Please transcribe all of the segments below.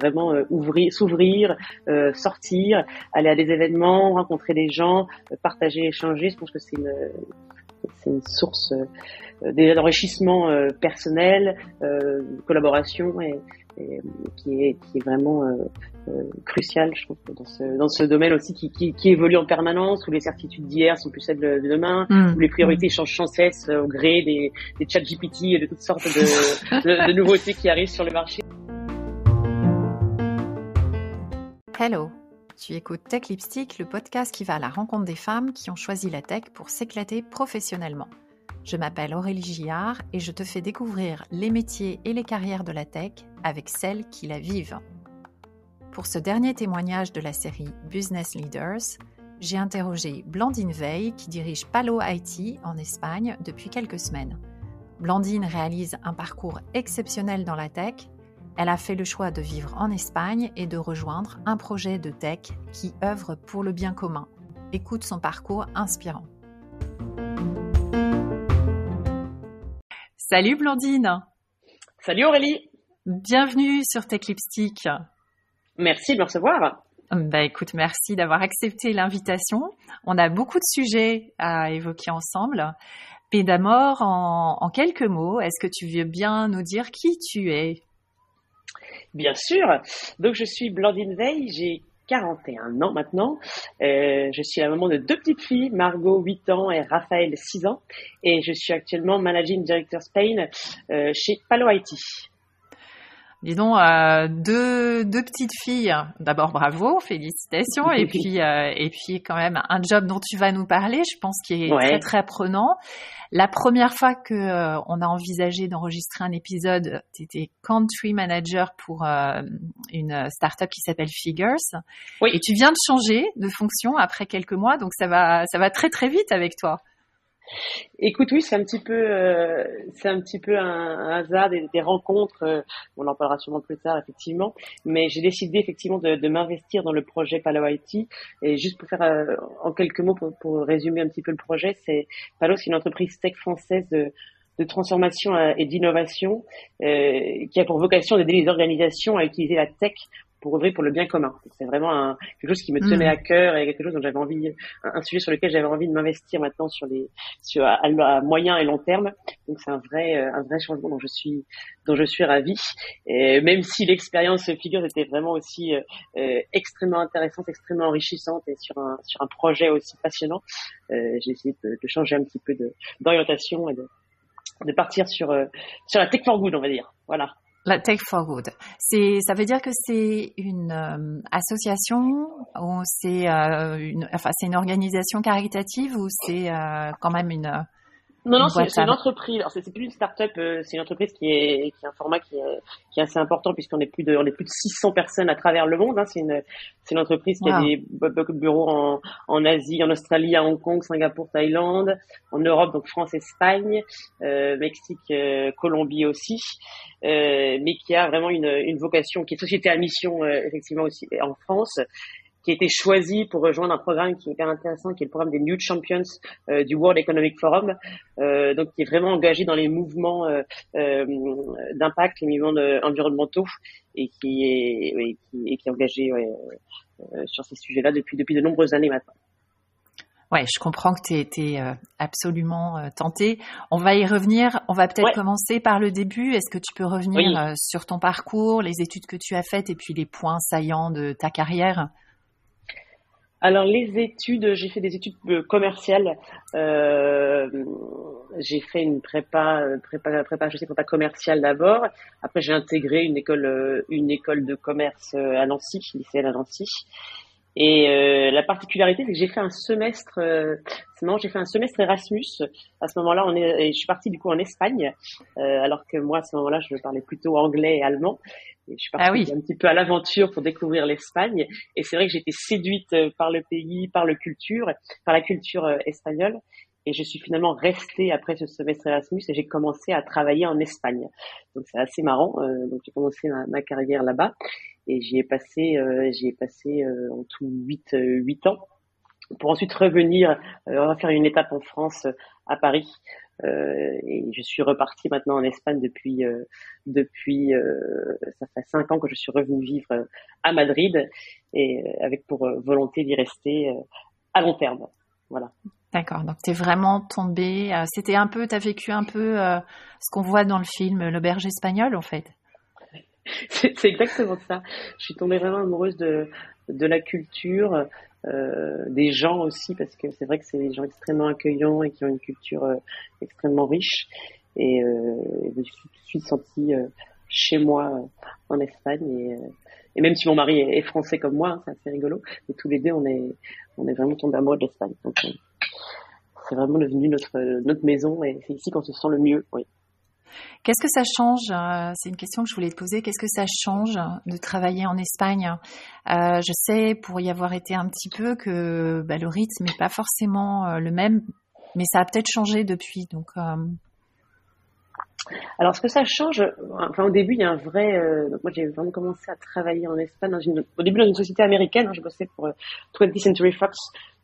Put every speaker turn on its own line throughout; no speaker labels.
vraiment ouvrir, s'ouvrir, sortir, aller à des événements, rencontrer des gens, partager, échanger. Je pense que c'est une, c'est une source déjà d'enrichissement personnel, collaboration et, et, qui, est, qui est vraiment euh, euh, crucial, je trouve, dans ce, dans ce domaine aussi qui, qui, qui évolue en permanence, où les certitudes d'hier sont plus celles de, demain, mm. où les priorités changent sans cesse au gré des, des chats GPT et de toutes sortes de, de, de nouveautés qui arrivent sur le marché.
Hello, tu écoutes Tech Lipstick, le podcast qui va à la rencontre des femmes qui ont choisi la tech pour s'éclater professionnellement. Je m'appelle Aurélie Gillard et je te fais découvrir les métiers et les carrières de la tech avec celles qui la vivent. Pour ce dernier témoignage de la série Business Leaders, j'ai interrogé Blandine Veil qui dirige Palo IT en Espagne depuis quelques semaines. Blandine réalise un parcours exceptionnel dans la tech. Elle a fait le choix de vivre en Espagne et de rejoindre un projet de tech qui œuvre pour le bien commun. Écoute son parcours inspirant. Salut Blandine.
Salut Aurélie.
Bienvenue sur Tech Lipstick.
Merci de me recevoir.
Bah écoute, merci d'avoir accepté l'invitation. On a beaucoup de sujets à évoquer ensemble. Mais d'abord, en, en quelques mots, est-ce que tu veux bien nous dire qui tu es?
Bien sûr. Donc je suis Blandine Veil, j'ai 41 ans maintenant. Euh, je suis la maman de deux petites filles, Margot 8 ans et Raphaël 6 ans. Et je suis actuellement Managing Director Spain euh, chez Palo IT.
Dis donc, euh, deux, deux petites filles. D'abord, bravo, félicitations. et puis, euh, et puis quand même un job dont tu vas nous parler, je pense, qui est très très prenant. La première fois que euh, on a envisagé d'enregistrer un épisode, tu étais country manager pour euh, une startup qui s'appelle Figures. Oui. Et tu viens de changer de fonction après quelques mois, donc ça va, ça va très très vite avec toi.
Écoute, oui, c'est un petit peu, euh, un hasard des, rencontres. Euh, on en parlera sûrement plus tard, effectivement. Mais j'ai décidé effectivement de, m'investir dans le projet Palo IT. Et juste pour faire euh, en quelques mots, pour, résumer un petit peu le projet, c'est Palo, c'est une entreprise tech française de transformation et d'innovation qui a pour vocation d'aider les organisations à utiliser la tech pour œuvrer pour le bien commun. C'est vraiment un, quelque chose qui me tenait mm. à cœur et quelque chose dont j'avais envie, un, sujet sur lequel j'avais envie de m'investir maintenant sur les, sur à, moyen et long terme. Donc c'est un vrai, euh, un vrai changement dont je suis, dont je suis ravie. Et même si l'expérience figure était vraiment aussi euh, euh, extrêmement intéressante, extrêmement enrichissante et sur un, sur un projet aussi passionnant, euh, j'ai essayé de, de, changer un petit peu d'orientation et de, de partir sur, sur la tech for good, on va dire. Voilà.
La Tech for Good. C'est, ça veut dire que c'est une euh, association ou c'est euh, une, enfin c'est une organisation caritative ou c'est euh, quand même une
non, non, c'est une entreprise. Alors, c'est plus une start-up, euh, c'est une entreprise qui est, qui est un format qui est, qui est assez important puisqu'on est plus de, on est plus de 600 personnes à travers le monde. Hein. C'est une, c'est une entreprise qui a des bureaux en, en Asie, en Australie, à Hong Kong, Singapour, Thaïlande, en Europe, donc France, Espagne, euh, Mexique, euh, Colombie aussi, euh, mais qui a vraiment une, une vocation, qui est société à mission effectivement aussi en France qui a été choisi pour rejoindre un programme qui est hyper intéressant, qui est le programme des New Champions euh, du World Economic Forum, euh, donc qui est vraiment engagé dans les mouvements euh, euh d'impact, les mouvements environnementaux, et qui est, qui, et qui est engagé euh, sur ces sujets-là depuis depuis de nombreuses années maintenant.
Ouais, je comprends que tu été absolument tenté. On va y revenir. On va peut-être commencer par le début. Est-ce que tu peux revenir sur ton parcours, les études que tu as faites et puis les points saillants de ta carrière?
Alors les études, j'ai fait des études euh, commerciales. Euh, j'ai fait une prépa, euh, prépa, prépa, je sais pas commerciale d'abord. Après j'ai intégré une école, une école de commerce à Nancy, lycée à Nancy. Et euh, la particularité, c'est que j'ai fait un semestre, euh, marrant, j'ai fait un semestre Erasmus. À ce moment-là, on est, je suis partie du coup en Espagne, euh, alors que moi, à ce moment-là, je parlais plutôt anglais et allemand. Et je suis partie ah un petit peu à l'aventure pour découvrir l'Espagne. Et c'est vrai que été séduite euh, par le pays, par le culture, par la culture euh, espagnole. Et je suis finalement restée après ce semestre Erasmus et j'ai commencé à travailler en Espagne. Donc c'est assez marrant. Euh, donc j'ai commencé ma, carrière là-bas et j'y ai passé, euh, j'y ai passé euh, en tout huit, huit ans pour ensuite revenir, euh, faire une étape en France, à Paris, et je suis repartie maintenant en Espagne depuis depuis ça fait cinq ans que je suis revenue vivre à Madrid et avec pour volonté d'y rester à long terme. Voilà.
D'accord, donc tu es vraiment tombée, c'était un peu, tu as vécu un peu ce qu'on voit dans le film L'auberge espagnole en fait.
C'est exactement ça. Je suis tombée vraiment amoureuse de, de la culture, euh, des gens aussi, parce que c'est vrai que c'est des gens extrêmement accueillants et qui ont une culture euh, extrêmement riche. Et euh, je me suis sentie euh, chez moi euh, en Espagne. Et, même si mon mari est, français comme moi, hein, c'est assez rigolo, mais tous les deux, on est, on est vraiment tombés amoureux de l'Espagne. C'est vraiment devenu notre, notre maison et c'est ici qu'on se sent le mieux. Oui.
Qu'est-ce que ça change euh, C'est une question que je voulais te poser. Qu'est-ce que ça change de travailler en Espagne? Euh, Je sais, pour y avoir été un petit peu, que bah, le rythme n'est pas forcément euh, le même, mais ça a peut-être changé depuis. Donc,
alors, ce que ça change, enfin, au début, il y a un vrai. donc moi, j'ai vraiment commencé à travailler en Espagne. au début, dans une société américaine, hein, je bossais pour 20th Century Fox,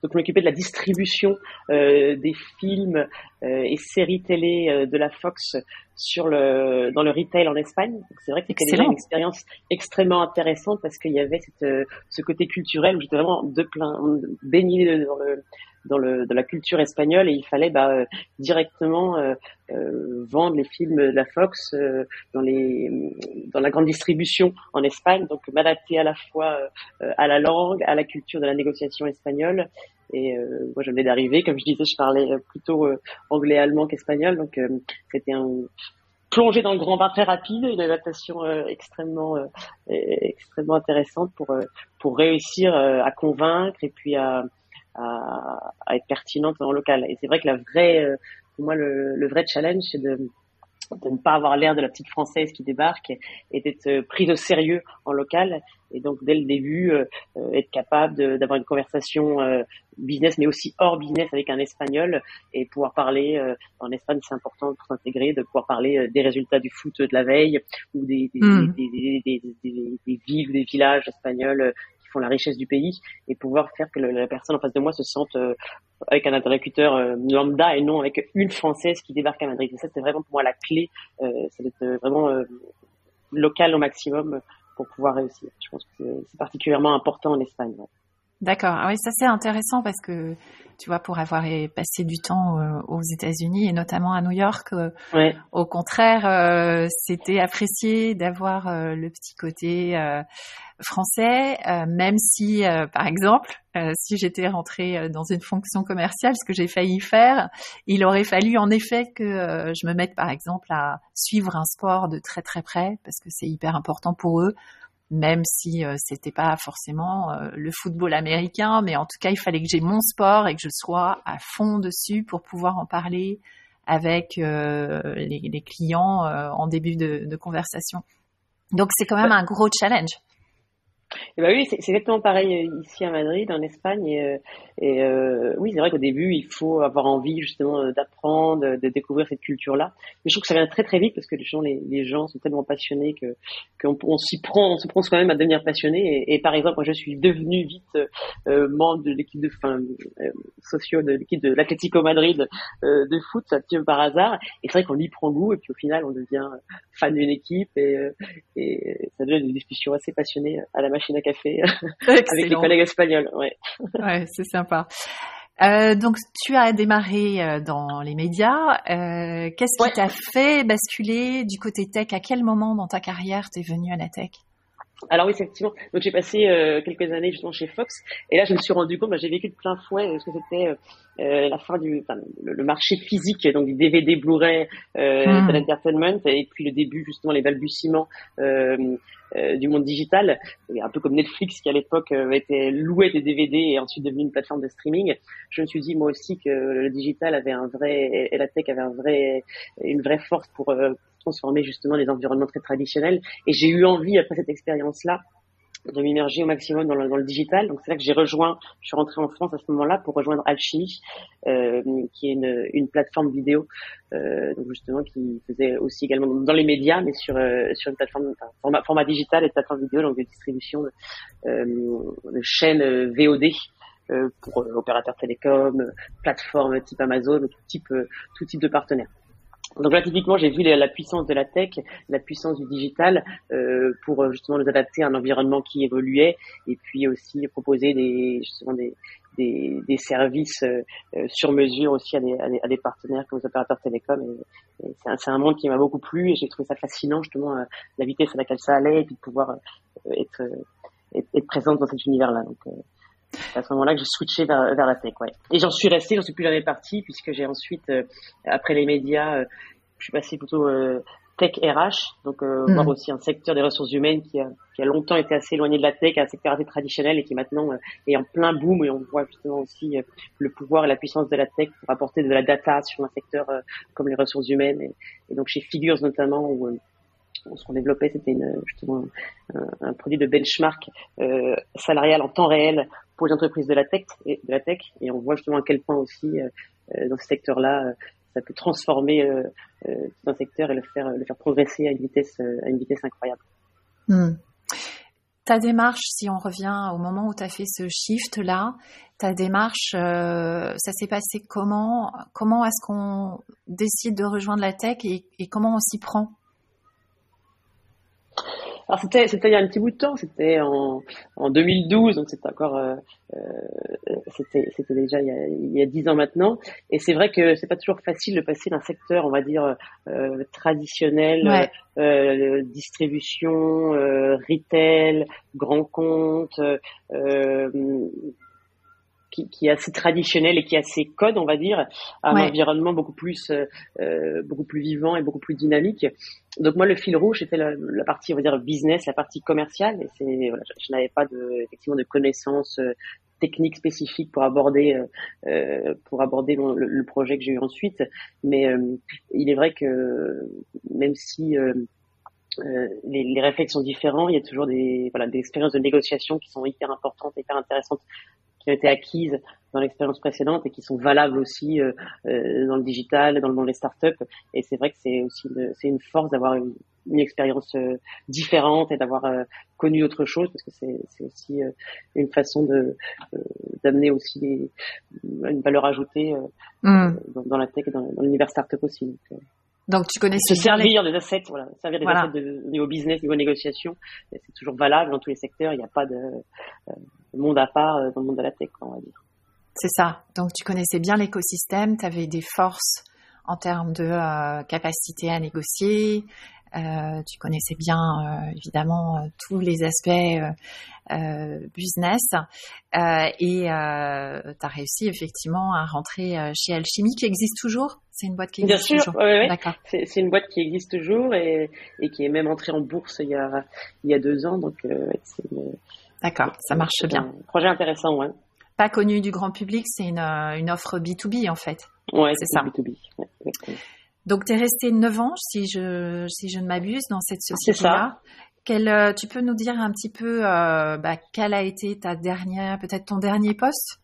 donc, je m'occupais de la distribution euh, des films euh, et séries télé euh, de la Fox sur le dans le retail en Espagne. C'est vrai que c'était déjà une expérience extrêmement intéressante parce qu'il y avait cette, ce côté culturel où j'étais vraiment de plein baigné dans le dans, le, dans la culture espagnole et il fallait bah, directement euh, euh, vendre les films de la Fox euh, dans, les, dans la grande distribution en Espagne, donc m'adapter à la fois à la langue, à la culture de la négociation espagnole. Et moi, je venais d'arriver, comme je disais, je parlais plutôt anglais, allemand qu'espagnol, donc c'était un plonger dans le grand bain très rapide, une adaptation extrêmement extrêmement intéressante pour pour réussir à convaincre et puis à à, à, être pertinente en local. Et c'est vrai que la vraie, euh, pour moi, le, le vrai challenge, c'est de, de ne pas avoir l'air de la petite française qui débarque et d'être euh, prise au sérieux en local. Et donc, dès le début, euh, être capable d'avoir une conversation business, mais aussi hors business avec un espagnol et pouvoir parler, en Espagne, c'est important pour s'intégrer, de pouvoir parler des résultats du foot de la veille ou des, des, mmh. des, des, des, des villes ou des villages espagnols font la richesse du pays et pouvoir faire que la personne en face de moi se sente euh, avec un interlocuteur euh, lambda et non avec une française qui débarque à Madrid. Et ça, c'est vraiment pour moi la clé, euh, c'est d'être vraiment local au maximum pour pouvoir réussir. Je pense que c'est particulièrement important en Espagne.
D'accord. Ah oui, ça c'est intéressant parce que tu vois, pour avoir passé du temps euh, aux États-Unis et notamment à New York, euh, au contraire, euh, c'était apprécié d'avoir le petit côté français, même si, par exemple, si j'étais rentrée dans une fonction commerciale, ce que j'ai failli faire, il aurait fallu en effet que je me mette, par exemple, à suivre un sport de très très près parce que c'est hyper important pour eux même si euh, c'était pas forcément euh, le football américain, mais en tout cas, il fallait que j'ai mon sport et que je sois à fond dessus pour pouvoir en parler avec euh, les, les, clients en début de, de conversation. Donc c'est quand même un gros challenge.
Eh ben oui, c'est exactement pareil ici à Madrid, en Espagne. Et, et euh, oui, c'est vrai qu'au début, il faut avoir envie justement euh, d'apprendre, de découvrir cette culture-là. Mais je trouve que ça vient très très vite parce que les gens, les, gens sont tellement passionnés que qu'on on, s'y prend, on se prend quand même à devenir passionné. Et, par exemple, moi, je suis devenu vite euh, membre de l'équipe de, enfin, euh, socio de l'équipe de l'Atlético Madrid euh, de foot, ça tient par hasard. Et c'est vrai qu'on y prend goût et puis au final, on devient fan d'une équipe et, euh, ça devient une discussion assez passionnée à la machine à café avec les collègues espagnols. Ouais,
ouais c'est simple. Euh, donc, tu as démarré euh, dans les médias. Euh, qu'est-ce qui t'a fait basculer du côté tech? À quel moment dans ta carrière t'es venu à la tech?
Alors oui, effectivement. Donc j'ai passé euh, quelques années justement chez Fox, et là je me suis rendu compte, bah, j'ai vécu de plein fouet ce que c'était euh, la fin du, enfin, le, marché physique, donc du DVD, Blu-ray, euh, hmm. de l'entertainment, et puis le début justement les balbutiements euh, euh, du monde digital, un peu comme Netflix qui à l'époque était loué des DVD et ensuite devenu une plateforme de streaming. Je me suis dit moi aussi que le digital avait un vrai et la tech avait un vrai une vraie force pour transformer justement les environnements très traditionnels. Et j'ai eu envie, après cette expérience-là, de m'immerger au maximum dans le, digital. Donc c'est là que j'ai rejoint, je suis rentrée en France à ce moment-là pour rejoindre Alchemy, euh, qui est une, plateforme vidéo, euh, donc justement qui faisait aussi également dans les médias, mais sur euh, sur une plateforme enfin, format, digital et plateforme vidéo, donc de distribution de, chaînes VOD pour opérateurs télécoms, plateformes type Amazon, tout type, tout type de partenaires. Donc là, typiquement, j'ai vu la, puissance de la tech, la puissance du digital euh, pour justement nous adapter à un environnement qui évoluait et puis aussi proposer des, justement des, des, des services euh, sur mesure aussi à des, à des, partenaires comme les opérateurs télécoms. Et, c'est un, un, monde qui m'a beaucoup plu et j'ai trouvé ça fascinant justement euh, la vitesse à laquelle ça allait et puis de pouvoir euh, être, être, être, présente dans cet univers-là. Donc à ce moment-là que j'ai switché vers, vers la tech. Ouais. Et j'en suis resté, j'en suis plus jamais parti puisque j'ai ensuite, après les médias, je suis passé plutôt tech RH, donc euh, mm. voir aussi un secteur des ressources humaines qui a, qui a, longtemps été assez éloigné de la tech, un secteur assez traditionnel et qui maintenant euh, est en plein boom et on voit justement aussi euh, le pouvoir et la puissance de la tech pour apporter de la data sur un secteur euh, comme les ressources humaines et, et, donc chez Figures notamment où ce qu'on développait c'était justement un, un, produit de benchmark salarial en temps réel pour les entreprises de la tech et de la tech et on voit justement à quel point aussi dans ce secteur-là ça peut transformer euh, euh, un secteur et le faire, le faire progresser à une vitesse, euh, à une vitesse incroyable.
Hmm. Ta démarche, si on revient au moment où tu as fait ce shift-là, ta démarche, ça s'est passé comment? Comment est-ce qu'on décide de rejoindre la tech et comment on s'y prend?
Alors c'était c'était il y a un petit bout de temps, c'était en, en 2012, donc c'était encore euh, euh, c'était c'était déjà il y, a, il y a 10 ans maintenant. Et c'est vrai que c'est pas toujours facile de passer d'un secteur, on va dire euh, traditionnel, euh, distribution, euh, retail, grand compte. Qui, qui, est assez traditionnel et qui est assez code, on va dire, à un environnement beaucoup plus, euh, euh, beaucoup plus vivant et beaucoup plus dynamique. Donc moi, le fil rouge, c'était la, la, partie, on va dire, business, la partie commerciale. Et c'est, voilà, je, je n'avais pas de, effectivement de connaissances euh, techniques spécifiques pour aborder, euh, pour aborder le, le, projet que j'ai eu ensuite. Mais il est vrai que même si euh, les, les, réflexes sont différents. Il y a toujours des, voilà, des expériences de négociation qui sont hyper importantes, hyper intéressantes qui ont été acquises dans l'expérience précédente et qui sont valables aussi euh, euh, dans le digital, dans le monde des startups. Et c'est vrai que c'est aussi c'est une force d'avoir une, une, expérience euh, différente et d'avoir euh, connu autre chose parce que c'est aussi une façon de d'amener aussi des, une valeur ajoutée mm. dans, dans, la tech et dans, dans l'univers startup aussi. Donc,
donc tu connais
se servir des assets, voilà, servir des assets de niveau business, niveau négociation, c'est toujours valable dans tous les secteurs. Il n'y a pas de euh, monde à part euh, dans le monde de la tech, on va dire.
C'est ça. Donc tu connaissais bien l'écosystème, tu avais des forces en termes de euh, capacité à négocier, euh, tu connaissais bien euh, évidemment euh, tous les aspects business et tu as réussi effectivement à rentrer chez Alchimie qui existe toujours. C'est une boîte qui existe
bien
sûr,
toujours. D'accord. C'est une boîte qui existe toujours et, et, qui est même entrée en bourse il y a, il y a deux ans. Donc,
D'accord, ça marche bien. Un
projet intéressant, ouais.
Pas connu du grand public, c'est une, une offre B2B en fait.
Ouais, c'est ça. B2B.
Donc, tu es resté 9 ans, si je, si je ne m'abuse, dans cette société-là. Euh, tu peux nous dire un petit peu euh, bah, quel a été ta dernière, peut-être ton dernier poste?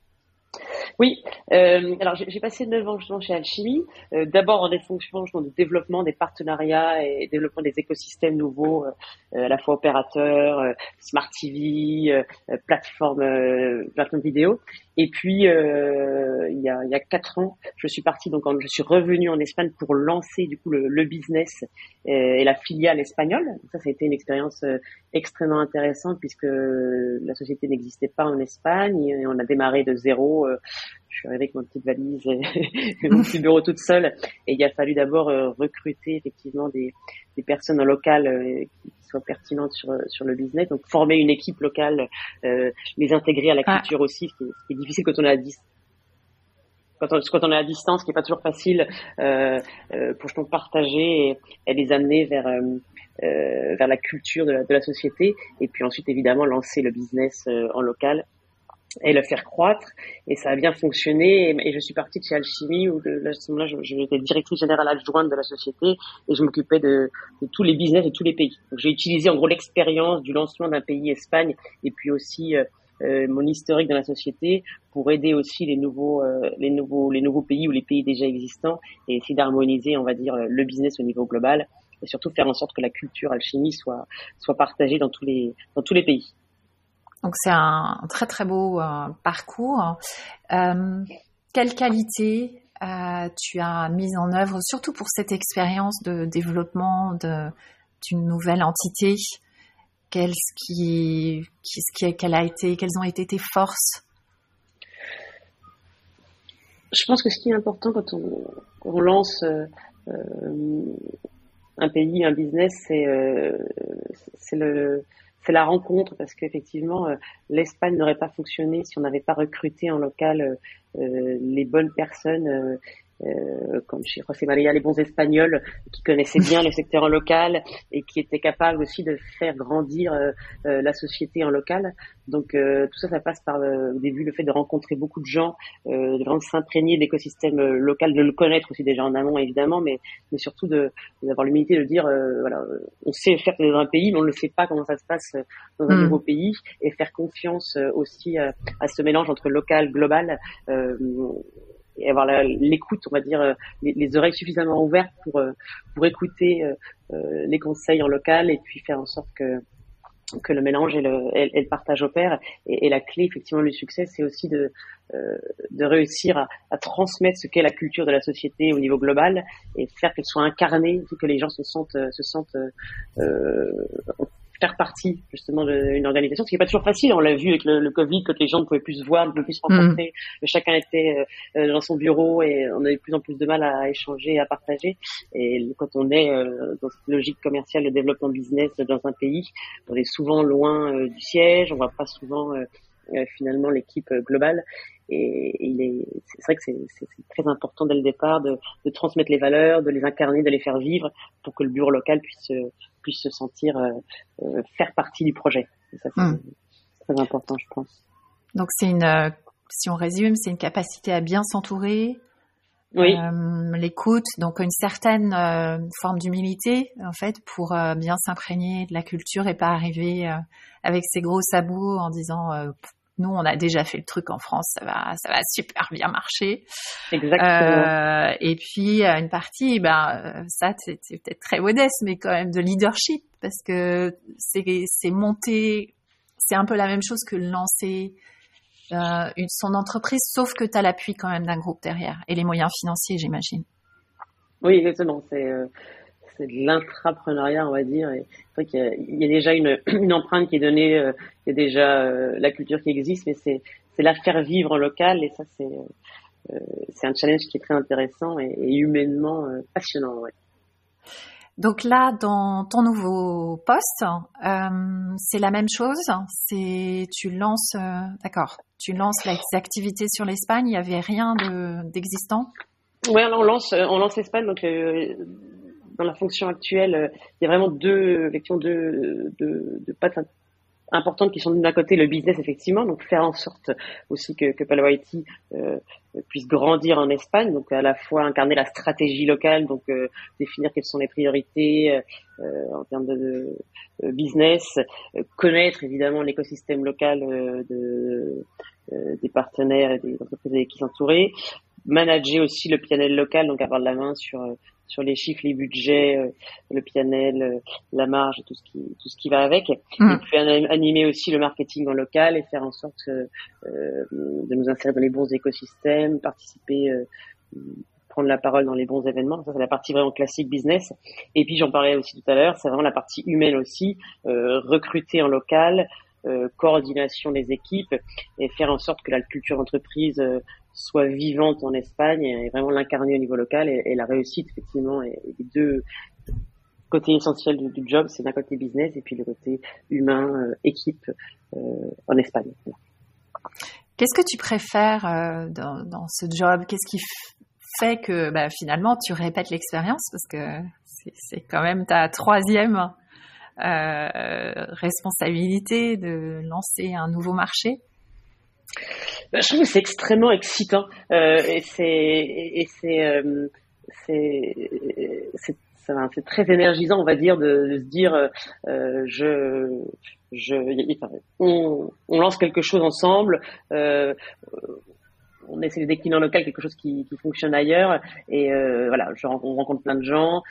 Oui, euh, alors j'ai passé 9 ans chez Alchimie, euh, d'abord en des fonctions de développement des partenariats et développement des écosystèmes nouveaux, euh, à la fois opérateurs, smart TV, plateforme, plateforme vidéo. Et puis il y a il y a quatre ans, je suis partie donc je suis revenue en Espagne pour lancer du coup le, business et la filiale espagnole. Ça, ça a été une expérience extrêmement intéressante puisque la société n'existait pas en Espagne et on a démarré de zéro je suis arrivée avec ma petite valise et mon petit bureau toute seule. Et il a fallu d'abord euh, recruter effectivement des, des personnes locales euh, qui soient pertinentes sur, sur le business. Donc former une équipe locale, euh, les intégrer à la ah. culture aussi, ce qui, est, ce qui est difficile quand on est à distance quand on, quand on est à distance, qui est pas toujours facile euh, euh, pour je partager et, et, les amener vers euh, vers la culture de la, de la, société, et puis ensuite évidemment lancer le business en local et le faire croître. Et ça a bien fonctionné. Et, je suis partie de chez Alchimie où là, à ce moment-là, j'étais directrice générale adjointe de la société et je m'occupais de, de, tous les business de tous les pays. J'ai utilisé en gros l'expérience du lancement d'un pays Espagne et puis aussi euh, euh, mon historique dans la société pour aider aussi les nouveaux, euh, les nouveaux, les nouveaux pays ou les pays déjà existants et essayer d'harmoniser, on va dire, le business au niveau global et surtout faire en sorte que la culture alchimie soit, soit partagée dans tous les, dans tous les pays.
Donc c'est un, très très beau parcours. quelle qualité tu as mise en œuvre, surtout pour cette expérience de développement d'une nouvelle entité? Qu'est-ce qui, quelles ont été tes forces?
Je pense que ce qui est important quand on, lance euh, euh, un pays, un business, c'est euh, le c'est la rencontre parce qu'effectivement l'Espagne n'aurait pas fonctionné si on n'avait pas recruté en local les bonnes personnes euh, comme chez José María, les bons Espagnols qui connaissaient bien le secteur en local et qui étaient capables aussi de faire grandir euh, euh, la société en local. Donc tout ça, ça passe par au début le fait de rencontrer beaucoup de gens, de vraiment s'imprégner de l'écosystème local, de le connaître aussi déjà en amont évidemment, mais, mais surtout d'avoir l'humilité de dire voilà, on sait faire dans un pays, mais on ne sait pas comment ça se passe dans un mm. nouveau pays et faire confiance aussi à, à ce mélange entre local, global et avoir l'écoute, on va dire, euh, les, oreilles suffisamment ouvertes pour euh, pour écouter euh, les conseils en local et puis faire en sorte que que le mélange et le, et, le partage opèrent. Et, et, la clé, effectivement, du succès, c'est aussi de, de réussir à, à transmettre ce qu'est la culture de la société au niveau global et faire qu'elle soit incarnée, que les gens se sentent, se sentent euh, faire partie justement d'une organisation, ce qui n'est pas toujours facile. On l'a vu avec le, Covid, quand les gens ne pouvaient plus se voir, ne pouvaient plus se rencontrer, mm. chacun était euh, euh, dans son bureau et on avait de plus en plus de mal à échanger, à partager. Et quand on est euh, dans cette logique commerciale de développement business dans un pays, on est souvent loin du siège, on voit pas souvent finalement l'équipe globale. Et, il est, c'est vrai que c'est, très important dès le départ de, de, transmettre les valeurs, de les incarner, de les faire vivre pour que le bureau local puisse puisse se sentir euh, euh, faire partie du projet. ça, hmm. c'est très important, je pense.
Donc, c'est une, euh, si on résume, c'est une capacité à bien s'entourer,
oui.
l'écoute, donc une certaine forme d'humilité en fait pour bien s'imprégner de la culture et pas arriver avec ses gros sabots en disant nous, on a déjà fait le truc en France, ça va, ça va super bien marcher.
Exactement.
Euh, et puis une partie, ben euh, ça, c'est peut-être très modeste, mais quand même de leadership, parce que c'est c'est monter, c'est un peu la même chose que lancer euh, une, son entreprise, sauf que tu as l'appui quand même d'un groupe derrière et les moyens financiers, j'imagine.
Oui, exactement. C'est euh, c'est de l'intrapreneuriat, on va dire. Et vrai qu'il y, a déjà une, une, empreinte qui est donnée, euh, il y a déjà euh, la culture qui existe, mais c'est, c'est la faire vivre en local. Et ça, c'est, euh, c'est un challenge qui est très intéressant et, humainement passionnant. Ouais.
Donc là, dans ton nouveau poste, c'est la même chose. C'est tu lances, d'accord, tu lances les activités sur l'Espagne. Il n'y avait rien de, d'existant?
Oui, on lance, on lance l'Espagne. Donc dans la fonction actuelle, euh, il y a vraiment deux, effectivement, deux, deux, deux pattes importantes qui sont d'un côté le business effectivement, donc faire en sorte aussi que, que Palo Haiti euh, puisse grandir en Espagne, donc à la fois incarner la stratégie locale, donc euh, définir quelles sont les priorités en termes de, business, connaître évidemment l'écosystème local de, des partenaires et des entreprises qui s'entourer, manager aussi le PNL local, donc avoir de la main sur sur les chiffres, les budgets, euh, le PNL, euh, la marge, tout ce qui tout ce qui va avec. Mm. Et puis animer aussi le marketing en local et faire en sorte euh, de nous insérer dans les bons écosystèmes, participer prendre la parole dans les bons événements. Ça, c'est la partie vraiment classique business. Et puis, j'en parlais aussi tout à l'heure, c'est vraiment la partie humaine aussi, recruter en local, coordination des équipes et faire en sorte que la culture d'entreprise soit vivante en Espagne et vraiment l'incarner au niveau local. Et, la réussite effectivement et, les deux côtés essentiels du, job, c'est d'un côté business et puis le côté humain, euh, équipe euh, en Espagne.
Qu'est-ce que tu préfères euh, dans, ce job? Qu'est-ce qui fait que bah, finalement tu répètes l'expérience? Parce que c'est quand même ta troisième responsabilité de lancer un nouveau marché
je trouve que c'est extrêmement excitant euh, et c'est c'est euh, c'est très énergisant, on va dire, de, se dire euh, je je on, lance quelque chose ensemble. On essaie de décliner en local quelque chose qui, fonctionne ailleurs et voilà, je, on rencontre plein de gens.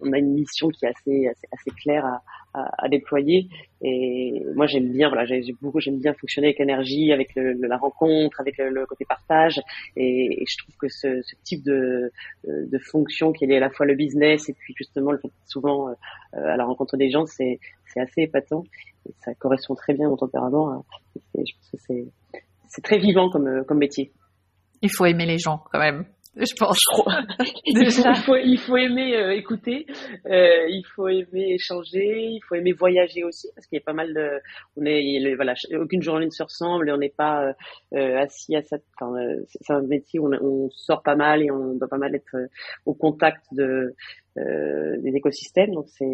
Euh, on a une mission qui est assez assez, assez claire à, à, à, déployer. Et moi, j'aime bien, voilà, j'ai beaucoup, j'aime bien fonctionner avec l'énergie, avec le, la rencontre, avec le, côté partage. Et, et, je trouve que ce, ce type de, de fonction qui est à la fois le business et puis justement le fait souvent euh, à la rencontre des gens, c'est c'est assez épatant. Ça correspond très bien à mon tempérament. Je pense que c'est c'est très vivant comme comme métier.
Il faut aimer les gens quand même je pense.
il, faut, il faut aimer euh, écouter, euh, il faut aimer échanger, il faut aimer voyager aussi parce qu'il y a pas mal de, on est, voilà, aucune journée ne se ressemble et on n'est pas euh, assis à cette, enfin, c'est un métier où on, on, sort pas mal et on doit pas mal être au contact de euh, des écosystèmes. Donc c'est,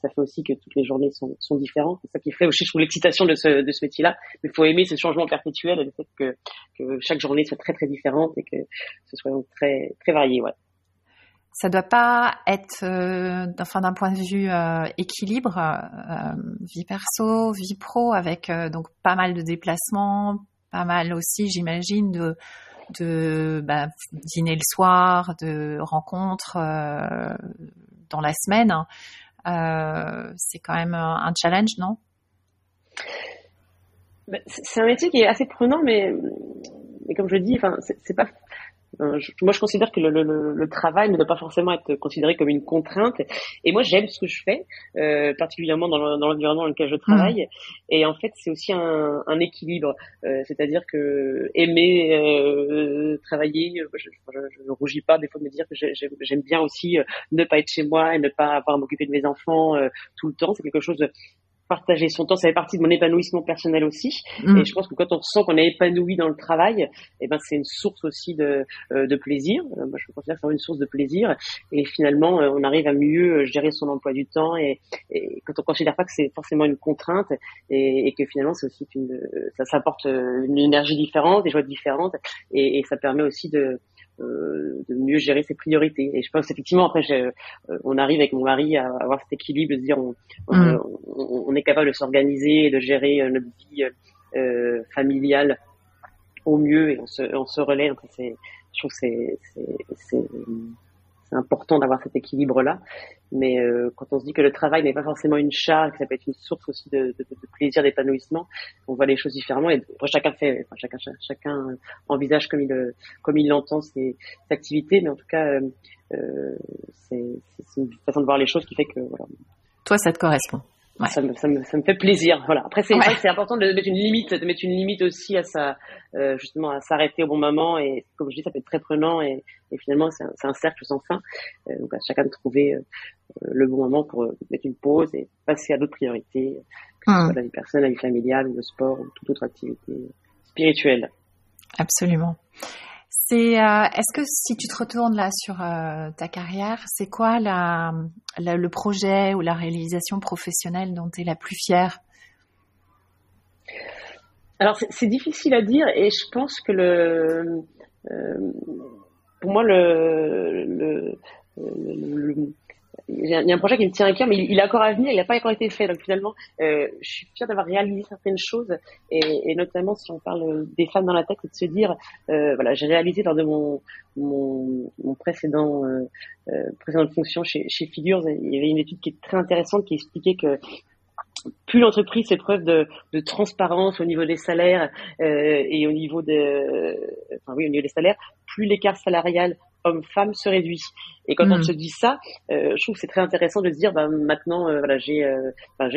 ça fait aussi que toutes les journées sont, différentes. C'est ça qui fait aussi, je trouve, l'excitation de ce, métier-là. Mais il faut aimer ce changement perpétuel et le fait que, que chaque journée soit très très différente et que ce soit très très varié. Ouais.
Ça doit pas être, euh, enfin d'un point de vue euh, équilibre, vie perso, vie pro, avec donc pas mal de déplacements, pas mal aussi, j'imagine, de de bah, dîner le soir, de rencontres euh, dans la semaine. Euh, c'est quand même un challenge, non?
Bah, C'est un métier qui est assez prenant, mais, mais comme je dis, enfin, c'est pas euh, moi, je considère que le, le, le, travail ne doit pas forcément être considéré comme une contrainte. Et moi, j'aime ce que je fais, euh, particulièrement dans l'environnement dans lequel je travaille. Mmh. Et en fait, c'est aussi un, un équilibre. Euh, C'est-à-dire que aimer euh, travailler, je, ne rougis pas des fois de me dire que j'aime bien aussi euh, ne pas être chez moi et ne pas avoir à m'occuper de mes enfants euh, tout le temps. C'est quelque chose partager son temps, ça fait partie de mon épanouissement personnel aussi. Mm. Et je pense que quand on sent qu'on est épanoui dans le travail, eh ben c'est une source aussi de, euh, de plaisir. Euh, moi, je considère que c'est une source de plaisir. Et finalement, euh, on arrive à mieux gérer son emploi du temps. Et, et quand on considère pas que c'est forcément une contrainte et, et que finalement c'est aussi une, ça, ça apporte une énergie différente, des joies différentes, et, et ça permet aussi de de mieux gérer ses priorités. Et je pense effectivement après, euh, on arrive avec mon mari à avoir cet équilibre, de se dire on, mm. on, est capable de s'organiser et de gérer euh, notre vie euh, familiale au mieux et on se, on se relaie. c'est, je trouve que c'est, c'est, c'est important d'avoir cet équilibre-là. Mais euh, quand on se dit que le travail n'est pas forcément une charge, que ça peut être une source aussi de, plaisir, d'épanouissement, on voit les choses différemment. Et chacun fait, chacun, envisage comme il comme l'entend ses, activités. Mais en tout cas, euh, euh c'est une façon de voir les choses qui fait que voilà.
Toi, ça te correspond.
Ça, me, ça, me, ça, me, fait plaisir. Voilà. Après, c'est c'est important de mettre une limite, de mettre une limite aussi à sa, euh, justement, à s'arrêter au bon moment. Et comme je dis, ça peut être très prenant et, et finalement, c'est un, un, cercle sans fin. Euh, donc, à chacun de trouver euh, le bon moment pour mettre une pause et passer à d'autres priorités, que ce soit hmm. la vie personnelle, la vie familiale, le sport ou toute autre activité spirituelle.
Absolument. C'est, euh, est-ce que si tu te retournes là sur euh, ta carrière, c'est quoi le projet ou la réalisation professionnelle dont tu es la plus fière?
Alors c'est difficile à dire et je pense que euh, pour moi le il y, a un projet qui me tient à cœur, mais il, il a encore à venir, il n'a pas encore été fait. Donc finalement, euh, je suis fière d'avoir réalisé certaines choses, et, notamment si on parle des femmes dans la tête, c'est de se dire, euh, voilà, j'ai réalisé lors de mon, mon, précédent euh, euh fonction chez, Figures, il y avait une étude qui est très intéressante qui expliquait que plus l'entreprise fait preuve de, transparence au niveau des salaires et au niveau de, enfin oui, au niveau des salaires, plus l'écart salarial homme-femme se réduit. Et quand on mm. se dit ça, euh, je trouve que c'est très intéressant de se dire, bah, maintenant, euh, voilà, j'ai, euh,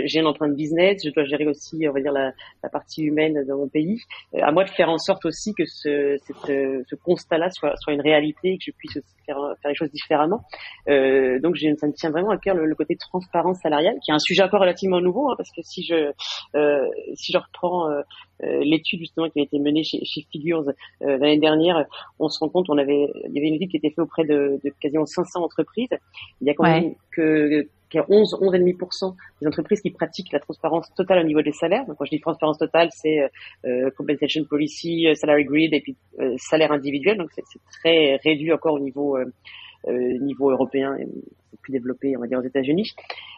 j'ai une empreinte business, je dois gérer aussi, on va dire, la, la partie humaine dans mon pays. Euh, à moi de faire en sorte aussi que ce, cette, ce constat-là soit, soit une réalité et que je puisse aussi faire, faire les choses différemment. donc, ça me tient vraiment à cœur le, côté transparence salariale, qui est un sujet encore relativement nouveau, hein, parce que si je, si je reprends l'étude justement qui a été menée chez, chez Figures l'année dernière, on se rend compte, on avait, il y avait une étude qui était faite auprès de, de quasiment 500 entreprises. Il y a quand même que qu'il y a 11, 11,5% des entreprises qui pratiquent la transparence totale au niveau des salaires. Donc, quand je dis transparence totale, c'est euh, euh compensation policy, euh, salary grid et puis euh, salaire individuel. Donc, c'est très réduit encore au niveau euh, niveau européen et plus développé, on va dire, aux États-Unis.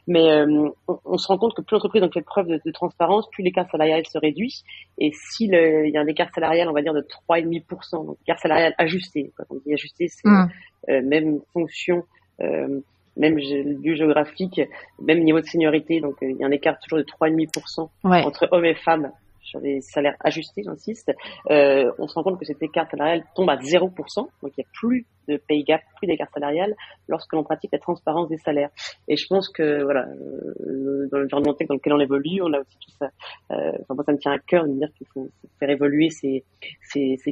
Mais on, on, se rend compte que plus l'entreprise fait preuve de, de, transparence, plus l'écart salarial se réduit. Et s'il il y a un écart salarial, on va dire, de 3,5%, donc écart salarial ajusté. Quand on dit ajusté, c'est mm. Euh, même fonction euh, même lieu géographique, même niveau de seniorité. Donc, il y a un écart toujours de 3,5% entre hommes et femmes sur des salaires ajustés, j'insiste, euh, on se rend compte que cet écart salarial tombe à 0%, donc il n'y a plus de pay gap, plus d'écart salarial lorsque l'on pratique la transparence des salaires. Et je pense que voilà, euh, dans l'environnement tech dans lequel on évolue, on a aussi tout ça. Euh, enfin, moi, ça me tient à cœur de dire qu'il faut faire évoluer ces,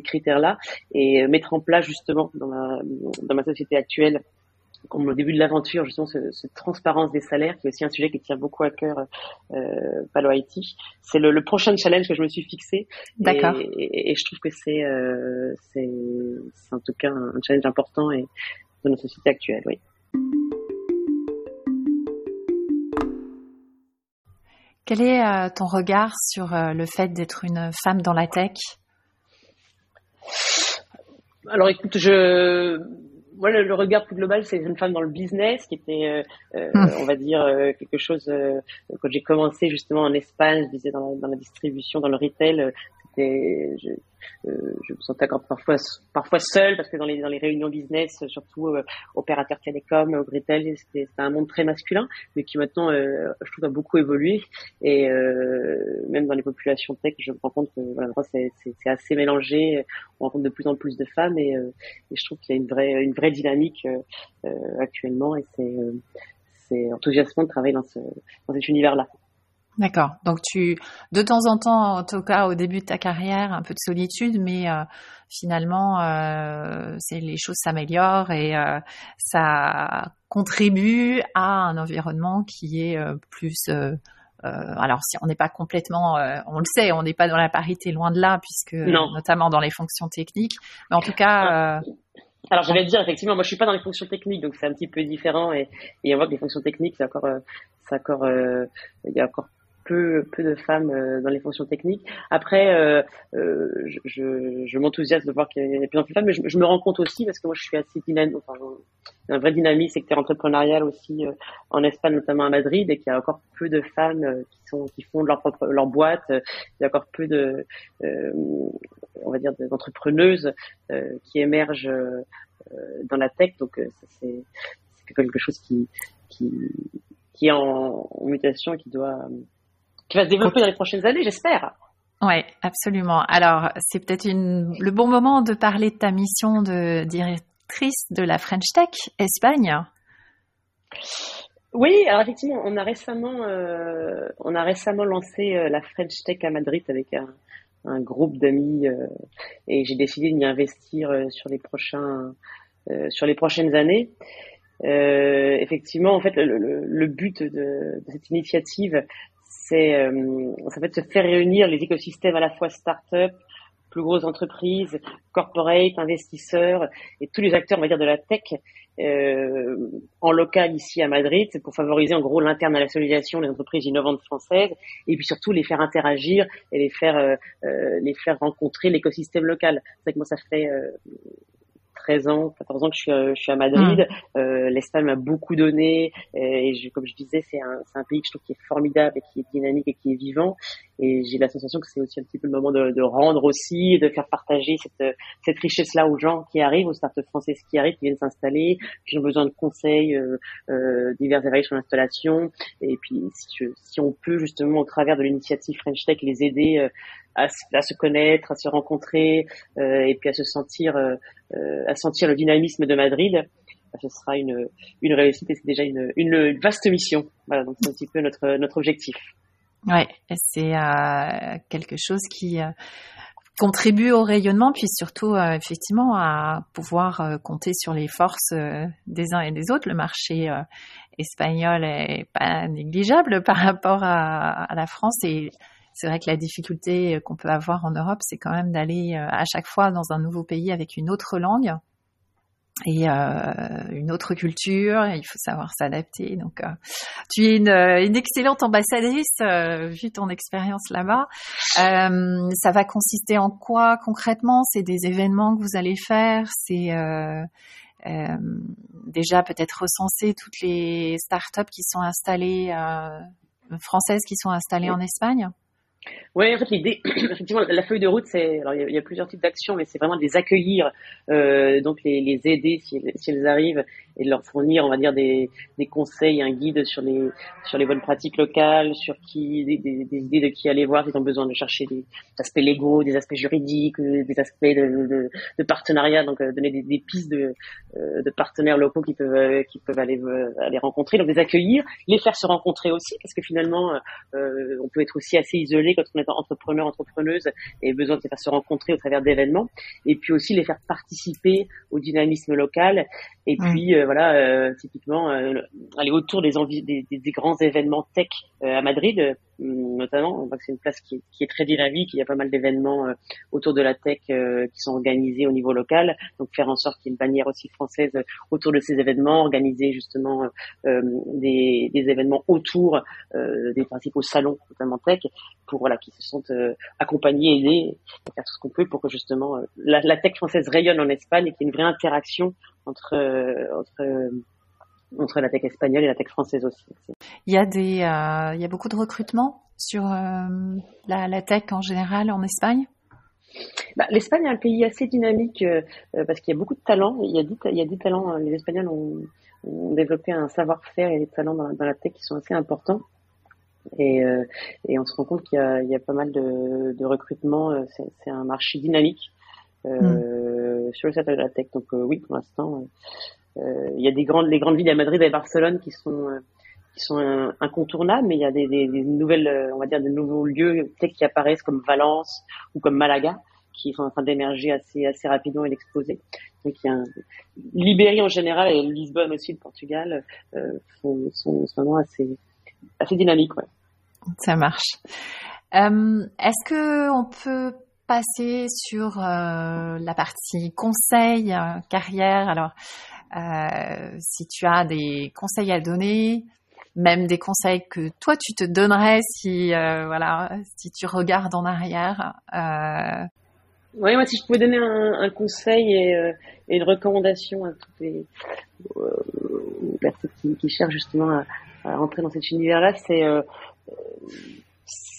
critères-là et mettre en place justement dans dans ma société actuelle comme au début de l'aventure, justement, cette transparence des salaires, qui est aussi un sujet qui tient beaucoup à cœur euh, Palo IT. C'est le, le, prochain challenge que je me suis fixé.
D'accord.
Et, et, je trouve que c'est euh, c'est en tout cas un challenge important et de notre société actuelle, oui.
Quel est euh, ton regard sur euh, le fait d'être une femme dans la tech?
Alors écoute, je voilà, le regard plus global, c'est une femme dans le business qui était, euh, euh hmm. on va dire, euh, quelque chose. Euh, quand j'ai commencé justement en Espagne, je disais dans la, dans la distribution, dans le retail, je, euh, je me sentais encore parfois parfois seule parce que dans les dans les réunions business, surtout euh, opérateurs télécom, au retail, c'était un monde très masculin, mais qui maintenant, euh, je trouve, a beaucoup évolué. Et même dans les populations tech, je me rends compte que voilà, c'est assez mélangé. On rencontre de plus en plus de femmes et, et je trouve qu'il y a une vraie une vraie dynamique actuellement et c'est c'est enthousiasmant de travailler dans ce dans cet univers-là.
D'accord. Donc tu, de temps en temps, en tout cas au début de ta carrière, un peu de solitude, mais euh, finalement, euh, c'est les choses s'améliorent et euh, ça contribue à un environnement qui est plus. Alors si on n'est pas complètement, on le sait, on n'est pas dans la parité loin de là, puisque notamment dans les fonctions techniques, mais en tout cas.
Alors, je vais te dire, effectivement, moi, je suis pas dans les fonctions techniques, donc c'est un petit peu différent. Et, et on voit que les fonctions techniques, c'est encore, c'est encore, il y a encore peu, peu de femmes euh, dans les fonctions techniques. Après, euh, euh, je, je, m'enthousiasme de voir qu'il y a de plus en plus de femmes, mais je, me rends compte aussi, parce que moi je suis assez dynamique, enfin, un vrai dynamisme secteur entrepreneurial aussi en Espagne, notamment à Madrid, et qu'il y a encore peu de femmes qui sont qui font leur propre leur boîte. Il y a encore peu de, on va dire, d'entrepreneuses qui émergent dans la tech. Donc c'est quelque chose qui qui qui est en, en mutation qui doit qui va se développer dans les prochaines années, j'espère.
Oui, absolument. Alors, c'est peut-être le bon moment de parler de ta mission de directrice de la French Tech Espagne.
Oui, alors effectivement, on a récemment, euh, on a récemment lancé euh, la French Tech à Madrid avec un, un groupe d'amis euh, et j'ai décidé de m'y investir sur les prochains, sur les prochaines années. effectivement, en fait, le, le, le but de, de, cette initiative, c'est euh, ça fait se faire réunir les écosystèmes à la fois start-up, plus grosses entreprises, corporate, investisseurs et tous les acteurs, on va dire, de la tech euh, en local ici à Madrid, pour favoriser en gros l'internalisation des entreprises innovantes françaises et puis surtout les faire interagir et les faire euh, euh les faire rencontrer l'écosystème local. C'est que moi ça fait 13 ans, 14 ans que je suis, euh, je suis à Madrid. Mm. Euh, L'Espagne m'a beaucoup donné euh, et je, comme je disais, c'est un, un, pays que je trouve qui est formidable et qui est dynamique et qui est vivant. Et j'ai la sensation que c'est aussi un petit peu le moment de, de rendre aussi, de faire partager cette, cette richesse-là aux gens qui arrivent, aux startups françaises qui arrivent, qui viennent s'installer, qui ont besoin de conseils euh, euh, divers et variés sur l'installation. Et puis si, si, on peut justement au travers de l'initiative French Tech les aider à, se connaître, à se rencontrer euh, et puis à se sentir, euh, euh, à sentir le dynamisme de Madrid. Bah, ce sera une, une réussite et c'est déjà une, vaste mission. Voilà, donc c'est un petit peu notre, notre objectif.
Ouais, c'est quelque chose qui contribue au rayonnement, puis surtout effectivement à pouvoir compter sur les forces des uns et des autres. Le marché espagnol est pas négligeable par rapport à, à la France et c'est vrai que la difficulté qu'on peut avoir en Europe, c'est quand même d'aller euh, à chaque fois dans un nouveau pays avec une autre langue et euh, une autre culture. Il faut savoir s'adapter. Donc, euh, tu es une, une, excellente ambassadrice euh, vu ton expérience là-bas. Euh, ça va consister en quoi concrètement? C'est des événements que vous allez faire? C'est euh, déjà peut-être recenser toutes les startups qui sont installées françaises qui sont installées en Espagne?
Oui, en fait, l'idée, effectivement, la feuille de route, c'est, alors il y, a, plusieurs types d'actions, mais c'est vraiment de les accueillir, euh, donc les, aider si, si, elles arrivent, et de leur fournir, on va dire, des, des conseils, un guide sur les sur les bonnes pratiques locales, sur qui des, des, des idées de qui aller voir s'ils ont besoin de chercher des aspects légaux, des aspects juridiques, euh, des aspects de, de, de partenariat, donc euh, donner des, des pistes de, de partenaires locaux qui peuvent qui peuvent aller aller rencontrer, donc les accueillir, les faire se rencontrer aussi, parce que finalement on peut être aussi assez isolé quand on est entrepreneur entrepreneuse et besoin de les faire se rencontrer au travers d'événements, et puis aussi les faire participer au dynamisme local et puis euh, voilà, euh, typiquement euh, aller autour des, des, des, grands événements tech à Madrid, notamment. On voit que c'est une place qui qui est, très dynamique. Il y a pas mal d'événements autour de la tech qui sont organisés au niveau local. Donc faire en sorte qu'il y ait une bannière aussi française autour de ces événements, organiser justement des, des, événements autour des principaux salons, notamment tech, pour voilà qu'ils se sentent accompagnés, aidés, faire tout ce qu'on peut pour que justement la, la tech française rayonne en Espagne et qu'il y ait une vraie interaction entre, euh, entre, euh, entre la tech espagnole et la tech française aussi.
Il y a des, euh, il y a beaucoup de recrutement sur la, la, tech en général en Espagne?
Bah, L'Espagne est un pays assez dynamique parce qu'il y a beaucoup de talents. Il y a des, il y a des talents. Les Espagnols ont, ont développé un savoir-faire et des talents dans, dans, la tech qui sont assez importants. Et, et on se rend compte qu'il y, y, a pas mal de, de recrutement. C'est un marché dynamique. Euh, mm. sur le secteur de la tech. Donc euh, oui, pour l'instant, euh, il y a des grandes, les grandes villes à Madrid et à Barcelone qui sont sont incontournables, mais il y a des, nouvelles, on va dire, des nouveaux lieux tech qui apparaissent comme Valence ou comme Malaga, qui sont en train d'émerger assez rapidement et d'exploser. Donc il y a un... En général et Lisbonne aussi, le Portugal, euh, sont, vraiment assez dynamiques. Ouais.
Ça marche. Euh, Est-ce que on peut passer sur euh, la partie conseil, euh, carrière? Alors, euh, si tu as des conseils à donner, même des conseils que toi tu te donnerais si voilà si tu regardes en arrière.
Oui, moi si je pouvais donner un, conseil et, une recommandation à toutes les, personnes qui, cherchent justement à, à, rentrer dans cet univers-là, c'est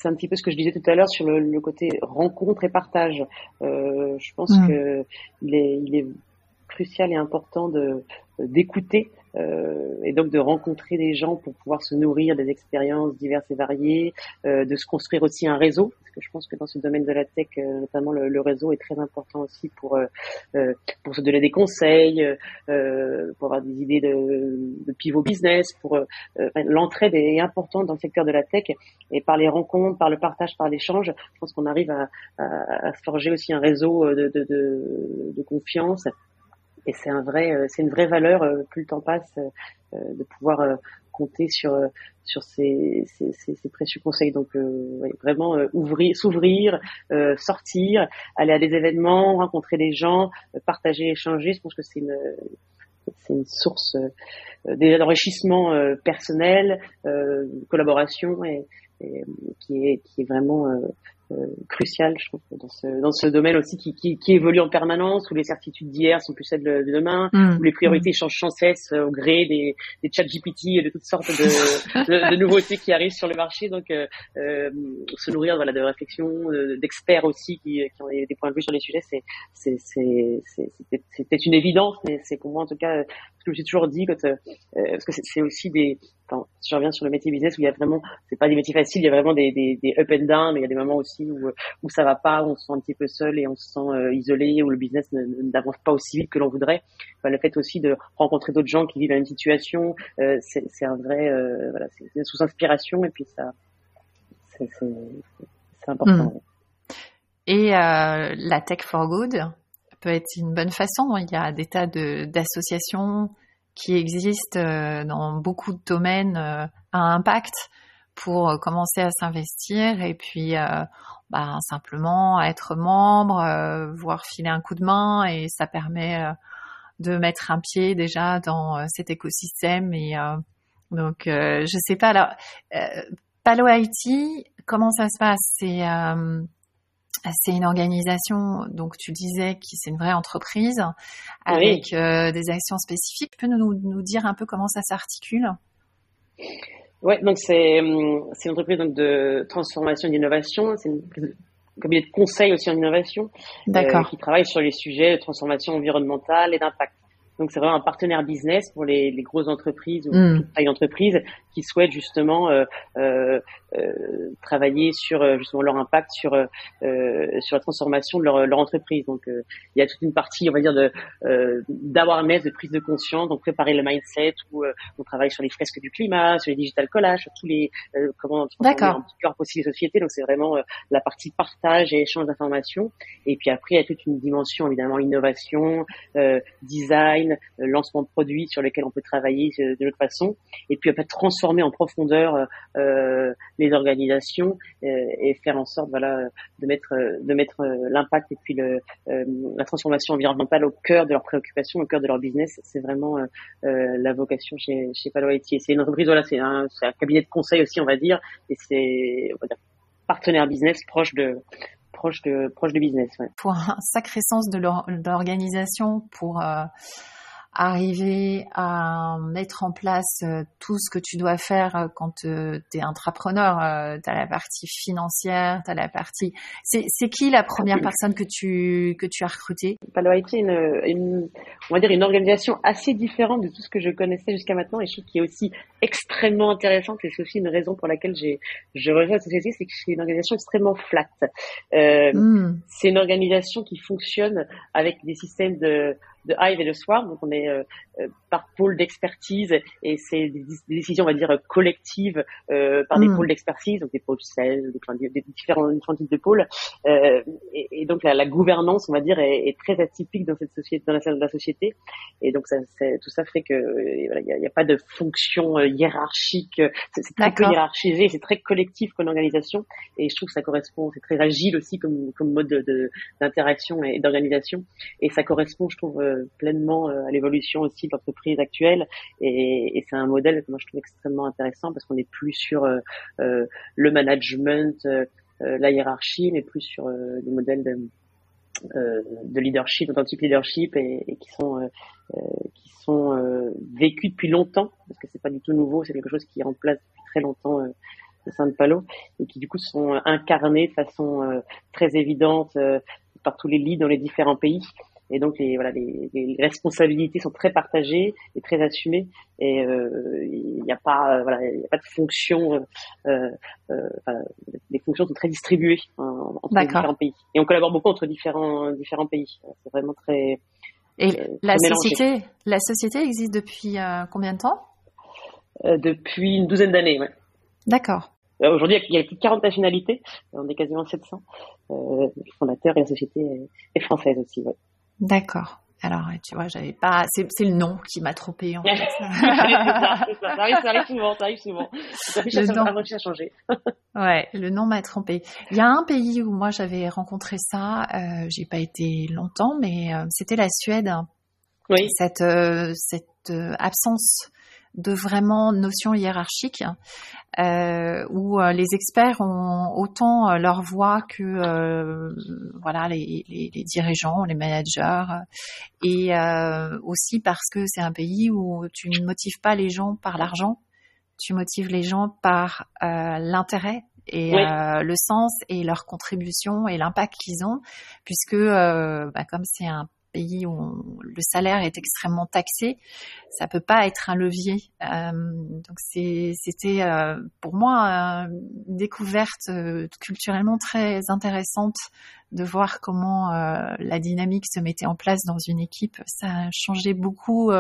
c'est un petit peu ce que je disais tout à l'heure sur le, côté rencontre et partage. Euh, je pense mmh. que il est, il est crucial et important de d'écouter euh, et donc de rencontrer des gens pour pouvoir se nourrir des expériences diverses et variées, euh, de se construire aussi un réseau, parce que je pense que dans ce domaine de la tech, euh, notamment le, réseau est très important aussi pour pour se donner des conseils, pour avoir des idées de, de pivot business, pour l'entraide est importante dans le secteur de la tech et par les rencontres, par le partage, par l'échange, je pense qu'on arrive à, à, à, forger aussi un réseau de confiance et c'est un vrai, euh, c'est une vraie valeur euh, plus le temps passe euh, de pouvoir compter sur sur ces, ces, précieux conseils. Donc vraiment ouvrir, s'ouvrir, sortir, aller à des événements, rencontrer des gens, partager, échanger. Je pense que c'est une c'est une source d'enrichissement personnel, de collaboration et, qui est qui est vraiment crucial, je trouve, dans ce, dans ce domaine aussi qui, qui, qui évolue en permanence, où les certitudes d'hier sont plus celles de, demain, mm. où les priorités mm. changent sans cesse euh, au gré des, des chat GPT et de toutes sortes de, de, nouveautés qui arrivent sur le marché. Donc, euh, euh se nourrir voilà, de réflexions, d'experts aussi qui, qui ont des, points de vue sur les sujets, c'est c'était une évidence, mais c'est pour moi en tout cas ce que suis toujours dit, quand, euh, parce que c'est aussi des, enfin, je reviens sur le métier business où il y a vraiment, c'est pas des métiers faciles, il y a vraiment des, des, up and down, mais il y a des moments aussi où, où ça va pas, où on se sent un petit peu seul et on se sent euh, isolé, où le business n'avance pas aussi vite que l'on voudrait. Le fait aussi de rencontrer d'autres gens qui vivent la même situation, euh, c'est un vrai, euh, voilà, c'est une sous inspiration et puis ça, c'est important. Hmm.
Et la tech for good? Peut être une bonne façon. Il y a des tas d'associations qui existent dans beaucoup de domaines à impact pour euh, commencer à s'investir et puis euh, bah, simplement être membre, euh, voir filer un coup de main et ça permet de mettre un pied déjà dans cet écosystème et donc je sais pas alors Palo Haiti comment ça se passe? C'est c'est une organisation, donc tu disais que c'est une vraie entreprise avec des actions spécifiques. Tu peux nous, nous dire un peu comment ça s'articule?
Ouais, donc c'est hum, c'est une entreprise donc de transformation et d'innovation. C'est une cabinet de conseil aussi en innovation,
euh,
qui travaille sur les sujets de transformation environnementale et d'impact. Donc c'est vraiment un partenaire business pour les, les grosses entreprises ou mm. toutes tailles d'entreprise qui souhaitent justement euh, euh, euh travailler sur justement leur impact sur euh, sur la transformation de leur, leur entreprise. Donc il y a toute une partie, on va dire, de d'awareness, de prise de conscience, donc préparer le mindset où on travaille sur les fresques du climat, sur les digital collages, sur tous les comment transformer en cœur possible les sociétés. Donc c'est vraiment la partie partage et échange d'informations. Et puis après il y a toute une dimension évidemment innovation, design, lancement de produits sur lesquels on peut travailler de l'autre façon. Et puis après transformer en profondeur euh, euh, les organisations euh, et faire en sorte voilà de mettre de mettre l'impact et puis la transformation environnementale au cœur de leurs préoccupations, au cœur de leur business. C'est vraiment la vocation chez chez Palo. C'est une entreprise c'est un, cabinet de conseil aussi on va dire et c'est partenaire business proche de proche de proche de business.
Pour un sacré sens de l'organisation, pour arriver à mettre en place euh, tout ce que tu dois faire euh, quand euh, tu es entrepreneur. tu as la partie financière, tu as la partie... C'est qui la première personne que tu, que tu as recrutée?
Palo IT est une, une, on va dire une organisation assez différente de tout ce que je connaissais jusqu'à maintenant et je trouve qui est aussi extrêmement intéressante et c'est aussi une raison pour laquelle j'ai je rejoins la société, c'est que c'est une organisation extrêmement flat. Euh, hmm. C'est une organisation qui fonctionne avec des systèmes de de Hive et de Swarm. Donc, on est euh, euh, par pôle d'expertise et c'est des, décisions, on va dire, collectives euh, par des hmm. pôles d'expertise, donc des pôles sales, des, des différents, types de pôles. Euh, et, et, donc, la, la, gouvernance, on va dire, est, est, très atypique dans cette société, dans la, dans la société. Et donc, ça, tout ça fait que voilà, il n'y a, a, pas de fonction hiérarchique. C'est très peu hiérarchisé, c'est très collectif comme organisation. Et je trouve que ça correspond, c'est très agile aussi comme, comme mode d'interaction de, et d'organisation. Et ça correspond, je trouve, pleinement à l'évolution aussi l'entreprise actuelle. Et, c'est un modèle que moi je trouve extrêmement intéressant parce qu'on est plus sur euh, euh le management, euh, euh, la hiérarchie, mais plus sur des modèles de, de leadership, d'authentique leadership et, qui sont vécus depuis longtemps parce que c'est pas du tout nouveau, c'est quelque chose qui est en place depuis très longtemps de Palo et qui du coup sont incarnés de façon très évidente par tous les leads dans les différents pays et donc les, voilà, les, les, responsabilités sont très partagées et très assumées. Et euh, il n'y a pas, euh, voilà, a pas de fonction. Euh, enfin, les fonctions sont très distribuées hein, entre différents pays. Et on collabore beaucoup entre différents différents pays. C'est vraiment très.
Et la société, la société existe depuis combien de temps?
Depuis une douzaine d'années. Ouais.
D'accord.
Aujourd'hui, il y a plus de 40 nationalités. On est quasiment 700 euh, fondateurs et la société est, française aussi. Ouais.
D'accord. Alors, tu vois, j'avais pas. C'est, le nom qui m'a trompé. En fait.
ça, arrive, ça arrive souvent, ça arrive souvent. Le nom... a changé.
ouais, le nom m'a trompé. Il y a un pays où moi j'avais rencontré ça. Euh, j'ai pas été longtemps, mais euh, c'était la Suède. Oui. Cette euh, cette euh, absence de vraiment notions hiérarchiques euh, où euh, les experts ont autant euh, leur voix que euh, voilà les, les, les, dirigeants, les managers. Et aussi parce que c'est un pays où tu ne motives pas les gens par l'argent, tu motives les gens par l'intérêt et le sens et leur contribution et l'impact qu'ils ont, puisque bah, comme c'est un pays où le salaire est extrêmement taxé, ça peut pas être un levier. Euh, donc c'était euh, pour moi une découverte euh, culturellement très intéressante de voir comment la dynamique se mettait en place dans une équipe. Ça a changé beaucoup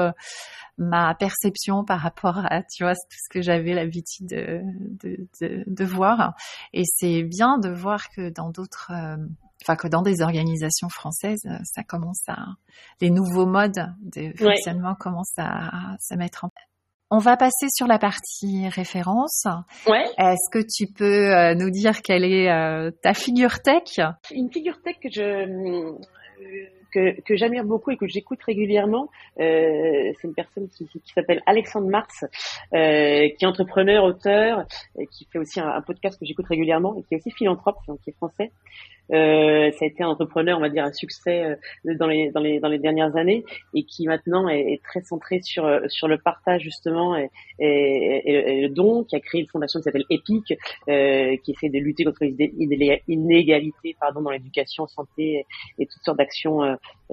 ma perception par rapport à tu vois tout ce que j'avais l'habitude de, de, de, de, voir. Et c'est bien de voir que dans d'autres enfin que dans des organisations françaises, ça commence à les nouveaux modes de fonctionnement commencent à, se mettre en place. On va passer sur la partie référence.
Ouais.
Est-ce que tu peux euh, nous dire quelle est euh, ta figure tech?
Une figure tech que je que, que j'admire beaucoup et que j'écoute régulièrement, euh, c'est une personne qui, qui s'appelle Alexandre Mars, euh, qui est entrepreneur, auteur, et qui fait aussi un, un podcast que j'écoute régulièrement et qui est aussi philanthrope, donc qui est français. Euh, ça a été un entrepreneur, on va dire, un succès euh, dans les dans les dans les dernières années et qui maintenant est, est très centré sur euh, sur le partage justement et, et, et, le don, qui a créé une fondation qui s'appelle EPIC, euh, qui essaie de lutter contre les inégalités pardon dans l'éducation, santé et, toutes sortes d'actions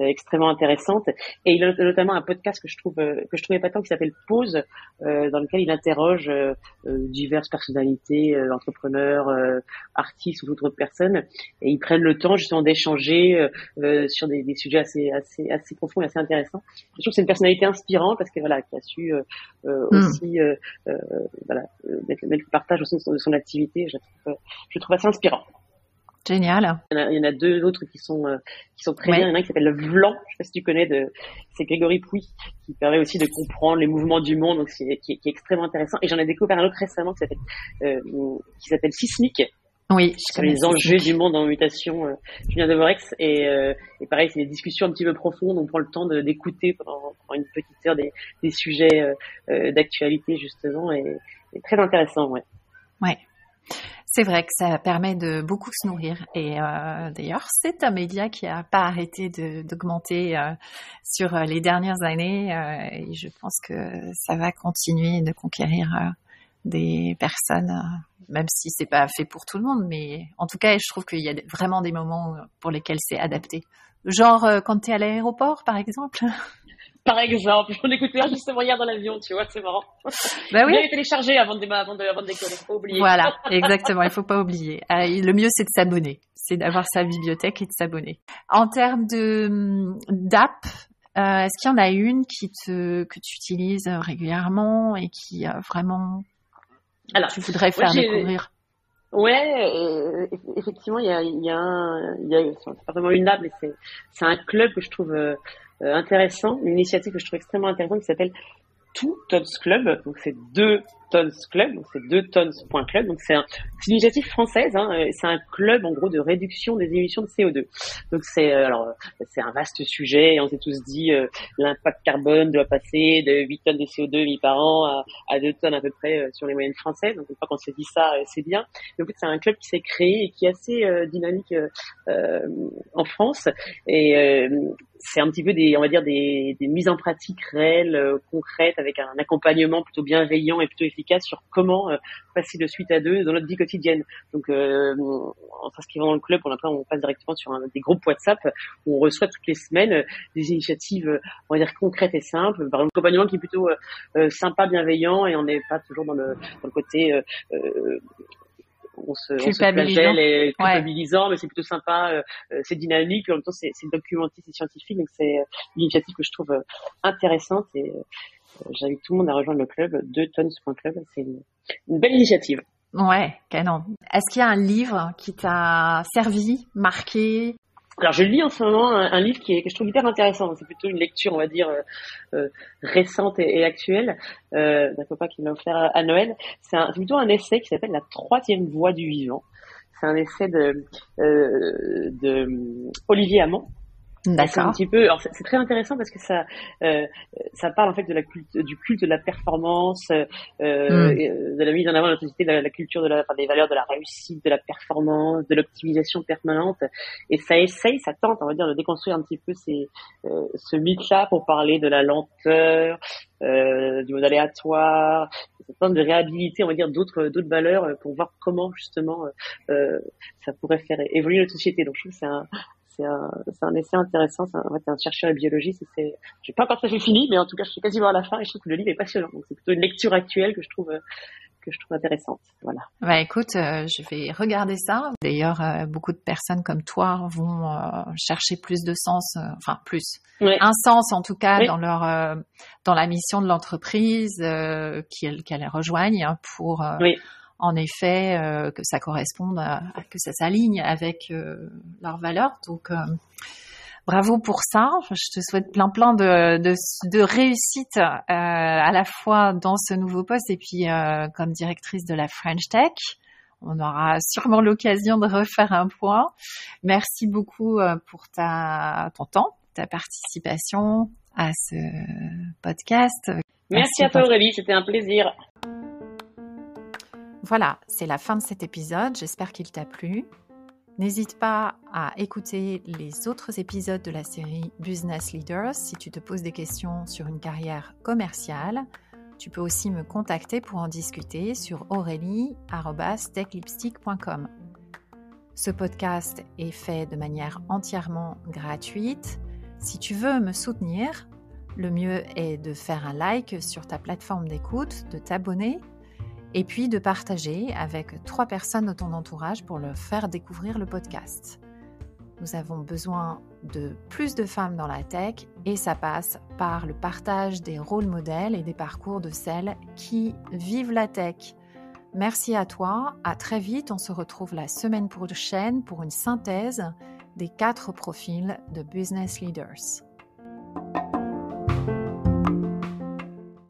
extrêmement intéressantes. Et il a notamment un podcast que je trouve que je trouvais pas tant qui s'appelle Pause, dans lequel il interroge diverses personnalités, entrepreneurs, artistes ou autres personnes, et ils prennent le temps justement d'échanger sur des, des, sujets assez assez assez profonds et assez intéressants. Je trouve que c'est une personnalité inspirante parce que voilà, qui a su hmm. aussi voilà mettre, mettre le partage aussi de son activité. Je trouve, je trouve assez inspirant.
Génial.
Il y, en a, deux autres qui sont euh, qui sont très bien. Il y en a un qui s'appelle le Vlan. Je sais pas si tu connais de c'est Grégory Pouy qui permet aussi de comprendre les mouvements du monde, donc c'est qui, qui, est extrêmement intéressant. Et j'en ai découvert un autre récemment qui s'appelle euh, qui s'appelle Sismic.
Oui,
sur les enjeux du monde en mutation, euh, Julien Devorex. Et, euh, et pareil, c'est des discussions un petit peu profondes. On prend le temps d'écouter pendant, pendant, une petite heure des, des sujets euh, d'actualité justement, et, et très intéressant, ouais.
Ouais. C'est vrai que ça permet de beaucoup se nourrir. Et euh, d'ailleurs, c'est un média qui n'a pas arrêté d'augmenter euh, sur euh, les dernières années. Et je pense que ça va continuer de conquérir des personnes, même si c'est pas fait pour tout le monde. Mais en tout cas, je trouve qu'il y a vraiment des moments pour lesquels c'est adapté. Genre quand tu es à l'aéroport, par exemple?
Par exemple, j'en écoutais un justement hier dans l'avion, tu vois, c'est marrant.
Bah oui.
Il téléchargé avant de, avant de, avant de décoller, faut oublier.
Voilà, exactement, il faut pas oublier. Euh, le mieux, c'est de s'abonner, c'est d'avoir sa bibliothèque et de s'abonner. En termes de d'app, euh, est-ce qu'il y en a une qui te que tu utilises régulièrement et qui euh, vraiment Alors, tu voudrais faire découvrir?
Ouais, euh, effectivement, il y a, il y a, un, il y a c'est pas vraiment une app, mais c'est, c'est un club que je trouve euh, euh, intéressant, une initiative que je trouve extrêmement intéressante qui s'appelle Two Tons Club. Donc c'est deux Tons Club, donc c'est deux tonnes.club. Donc c'est un, une initiative française. Hein, c'est un club en gros de réduction des émissions de CO2. Donc c'est euh, alors c'est un vaste sujet. Et on s'est tous dit euh, l'impact carbone doit passer de 8 tonnes de CO2 mis par an à, à 2 tonnes à peu près sur les moyennes françaises. Donc une fois qu'on s'est dit ça, c'est bien. Mais en fait c'est un club qui s'est créé et qui est assez dynamique en France. Et c'est un petit peu des, on va dire des, des mises en pratique réelles, euh, concrètes, avec un accompagnement plutôt bienveillant et plutôt efficace sur comment euh, passer de suite à deux dans notre vie quotidienne. Donc, euh, en s'inscrivant dans le club, on, on passe directement sur des groupes WhatsApp où on reçoit toutes les semaines des initiatives, on va dire concrètes et simples, par un accompagnement qui est plutôt sympa, bienveillant, et on n'est pas toujours dans le, dans le côté on se,
culpabilisant.
et culpabilisant, mais c'est plutôt sympa, euh, euh, c'est dynamique, en même temps c'est documenté, c'est scientifique, donc c'est euh, une initiative que je trouve intéressante et j'invite tout le monde à rejoindre le club, 2 tonnes.club, c'est une, une belle initiative.
Ouais, canon. Est-ce qu'il y a un livre qui t'a servi, marqué?
Alors je lis en ce moment un, livre qui est, que je trouve hyper intéressant. C'est plutôt une lecture, on va dire, euh, euh récente et, actuelle euh, d'un copain qui m'a offert à, Noël. C'est plutôt un essai qui s'appelle La troisième voie du vivant. C'est un essai de, euh, de Olivier Hamon,
D'accord.
Un petit peu. c'est très intéressant parce que ça, euh, ça parle en fait de la culte, du culte de la performance, euh, hmm. de la mise en avant de la société, de la, culture de la, enfin, des valeurs de la réussite, de la performance, de l'optimisation permanente. Et ça essaye, ça tente, on va dire, de déconstruire un petit peu ces, euh, ce mythe-là pour parler de la lenteur, euh, du mode aléatoire, ça tente de réhabiliter, on va dire, d'autres d'autres valeurs pour voir comment justement euh, ça pourrait faire évoluer notre société. Donc je trouve que c'est un c'est un, un, essai intéressant. C'est en fait, un chercheur et biologiste. C'est, j'ai pas encore tout à fait fini, mais en tout cas, je suis quasiment à la fin et je trouve que le livre est passionnant. Donc, c'est plutôt une lecture actuelle que je trouve que je trouve intéressante. Voilà.
Bah écoute, euh, je vais regarder ça. D'ailleurs, euh, beaucoup de personnes comme toi vont euh, chercher plus de sens, enfin plus, un sens en tout cas dans leur dans la mission de l'entreprise qu'elles rejoignent pour en effet euh, que ça corresponde, à, que ça s'aligne avec euh, leurs valeurs. Donc euh, bravo pour ça. Je te souhaite plein plein de, de, de réussite à la fois dans ce nouveau poste et puis comme directrice de la French Tech. On aura sûrement l'occasion de refaire un point. Merci beaucoup pour ta, ton temps, ta participation à ce podcast.
Merci, Merci à toi Aurélie, c'était un plaisir.
Voilà, c'est la fin de cet épisode. J'espère qu'il t'a plu. N'hésite pas à écouter les autres épisodes de la série Business Leaders si tu te poses des questions sur une carrière commerciale. Tu peux aussi me contacter pour en discuter sur aurélie.techlipstick.com. Ce podcast est fait de manière entièrement gratuite. Si tu veux me soutenir, le mieux est de faire un like sur ta plateforme d'écoute, de t'abonner et puis de partager avec trois personnes de ton entourage pour leur faire découvrir le podcast. Nous avons besoin de plus de femmes dans la tech et ça passe par le partage des rôles modèles et des parcours de celles qui vivent la tech. Merci à toi, à très vite, on se retrouve la semaine prochaine pour une synthèse des quatre profils de business leaders.